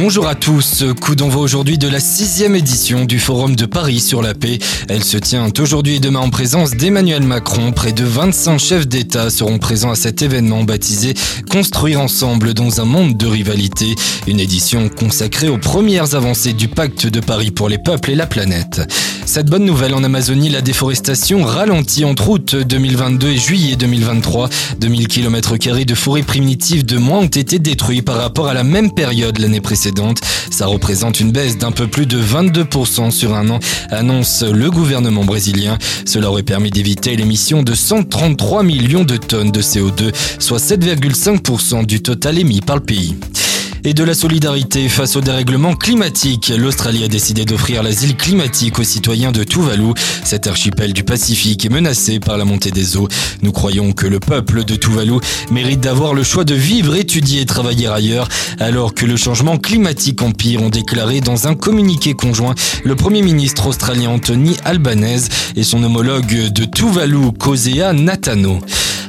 Bonjour à tous, coup d'envoi aujourd'hui de la sixième édition du Forum de Paris sur la paix. Elle se tient aujourd'hui et demain en présence d'Emmanuel Macron. Près de 25 chefs d'État seront présents à cet événement baptisé Construire ensemble dans un monde de rivalité. Une édition consacrée aux premières avancées du pacte de Paris pour les peuples et la planète. Cette bonne nouvelle en Amazonie, la déforestation ralentit entre août 2022 et juillet 2023. 2000 km de forêt primitive de moins ont été détruits par rapport à la même période l'année précédente. Ça représente une baisse d'un peu plus de 22% sur un an, annonce le gouvernement brésilien. Cela aurait permis d'éviter l'émission de 133 millions de tonnes de CO2, soit 7,5% du total émis par le pays et de la solidarité face au dérèglement climatique. L'Australie a décidé d'offrir l'asile climatique aux citoyens de Tuvalu. Cet archipel du Pacifique est menacé par la montée des eaux. Nous croyons que le peuple de Tuvalu mérite d'avoir le choix de vivre, étudier et travailler ailleurs, alors que le changement climatique empire, ont déclaré dans un communiqué conjoint le Premier ministre australien Anthony Albanese et son homologue de Tuvalu, Kosea Natano.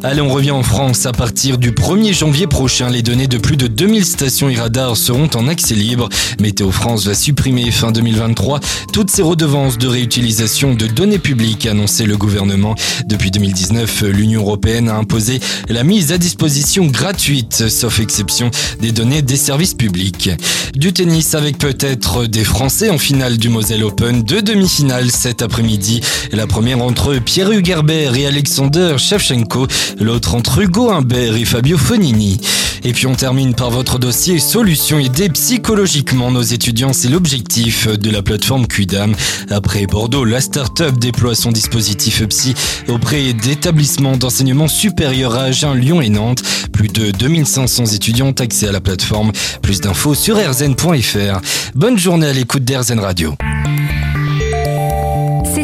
Allez, on revient en France. À partir du 1er janvier prochain, les données de plus de 2000 stations et radars seront en accès libre. Météo France va supprimer fin 2023 toutes ces redevances de réutilisation de données publiques, annoncé le gouvernement. Depuis 2019, l'Union européenne a imposé la mise à disposition gratuite, sauf exception, des données des services publics. Du tennis avec peut-être des Français en finale du Moselle Open, deux demi-finales cet après-midi. La première entre Pierre Hugerbert et Alexander Shevchenko l'autre entre Hugo Humbert et Fabio Fonini. Et puis on termine par votre dossier Solutions aider psychologiquement nos étudiants, c'est l'objectif de la plateforme Quidam. Après Bordeaux, la start-up déploie son dispositif psy auprès d'établissements d'enseignement supérieur à Agen, Lyon et Nantes. Plus de 2500 étudiants ont accès à la plateforme. Plus d'infos sur rzn.fr. Bonne journée à l'écoute d'RZN Radio.